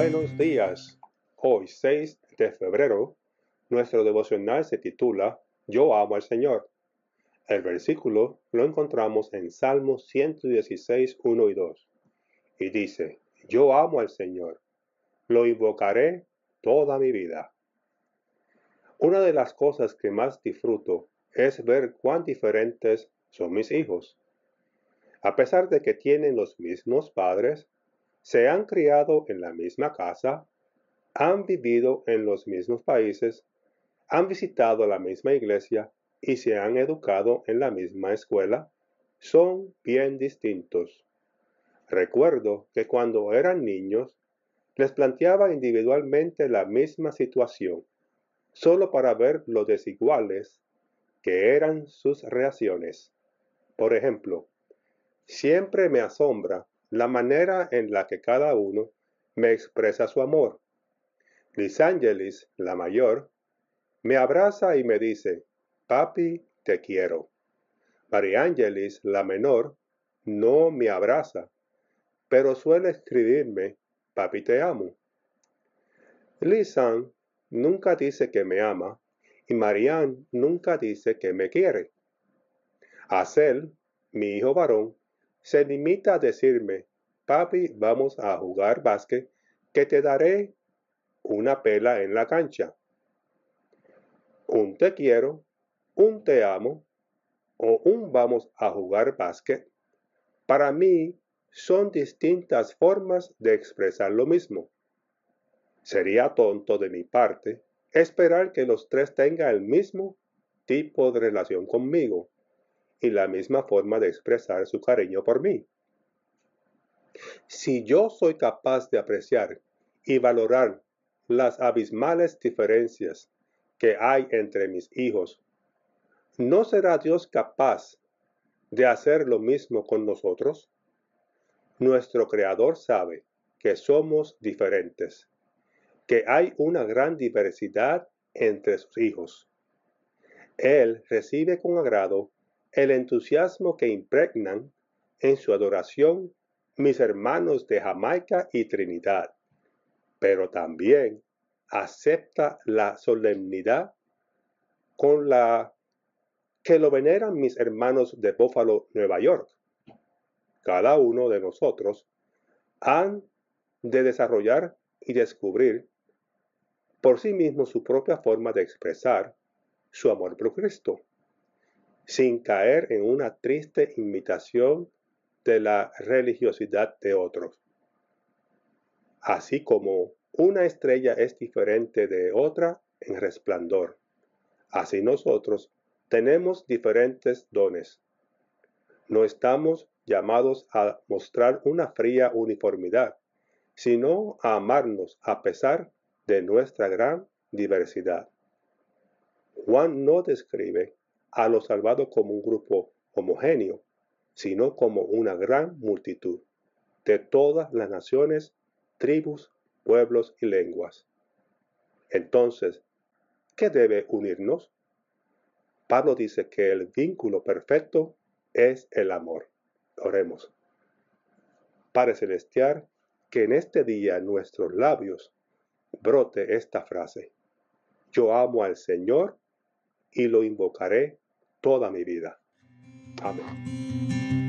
Buenos días. Hoy 6 de febrero, nuestro devocional se titula Yo amo al Señor. El versículo lo encontramos en Salmos 116, 1 y 2. Y dice, Yo amo al Señor, lo invocaré toda mi vida. Una de las cosas que más disfruto es ver cuán diferentes son mis hijos. A pesar de que tienen los mismos padres, se han criado en la misma casa, han vivido en los mismos países, han visitado la misma iglesia y se han educado en la misma escuela, son bien distintos. Recuerdo que cuando eran niños, les planteaba individualmente la misma situación, solo para ver lo desiguales que eran sus reacciones. Por ejemplo, siempre me asombra la manera en la que cada uno me expresa su amor. Liz Angelis, la mayor, me abraza y me dice, papi, te quiero. María Angelis, la menor, no me abraza, pero suele escribirme, papi, te amo. Lisan nunca dice que me ama y Marianne nunca dice que me quiere. Acel, mi hijo varón, se limita a decirme, papi, vamos a jugar básquet, que te daré una pela en la cancha. Un te quiero, un te amo o un vamos a jugar básquet, para mí son distintas formas de expresar lo mismo. Sería tonto de mi parte esperar que los tres tengan el mismo tipo de relación conmigo y la misma forma de expresar su cariño por mí. Si yo soy capaz de apreciar y valorar las abismales diferencias que hay entre mis hijos, ¿no será Dios capaz de hacer lo mismo con nosotros? Nuestro Creador sabe que somos diferentes, que hay una gran diversidad entre sus hijos. Él recibe con agrado el entusiasmo que impregnan en su adoración mis hermanos de Jamaica y Trinidad, pero también acepta la solemnidad con la que lo veneran mis hermanos de Buffalo, Nueva York. Cada uno de nosotros han de desarrollar y descubrir por sí mismo su propia forma de expresar su amor por Cristo sin caer en una triste imitación de la religiosidad de otros. Así como una estrella es diferente de otra en resplandor, así nosotros tenemos diferentes dones. No estamos llamados a mostrar una fría uniformidad, sino a amarnos a pesar de nuestra gran diversidad. Juan no describe a los salvados como un grupo homogéneo, sino como una gran multitud de todas las naciones, tribus, pueblos y lenguas. Entonces, ¿qué debe unirnos? Pablo dice que el vínculo perfecto es el amor. Oremos. Padre Celestial, que en este día nuestros labios brote esta frase. Yo amo al Señor y lo invocaré toda mi vida. Amén.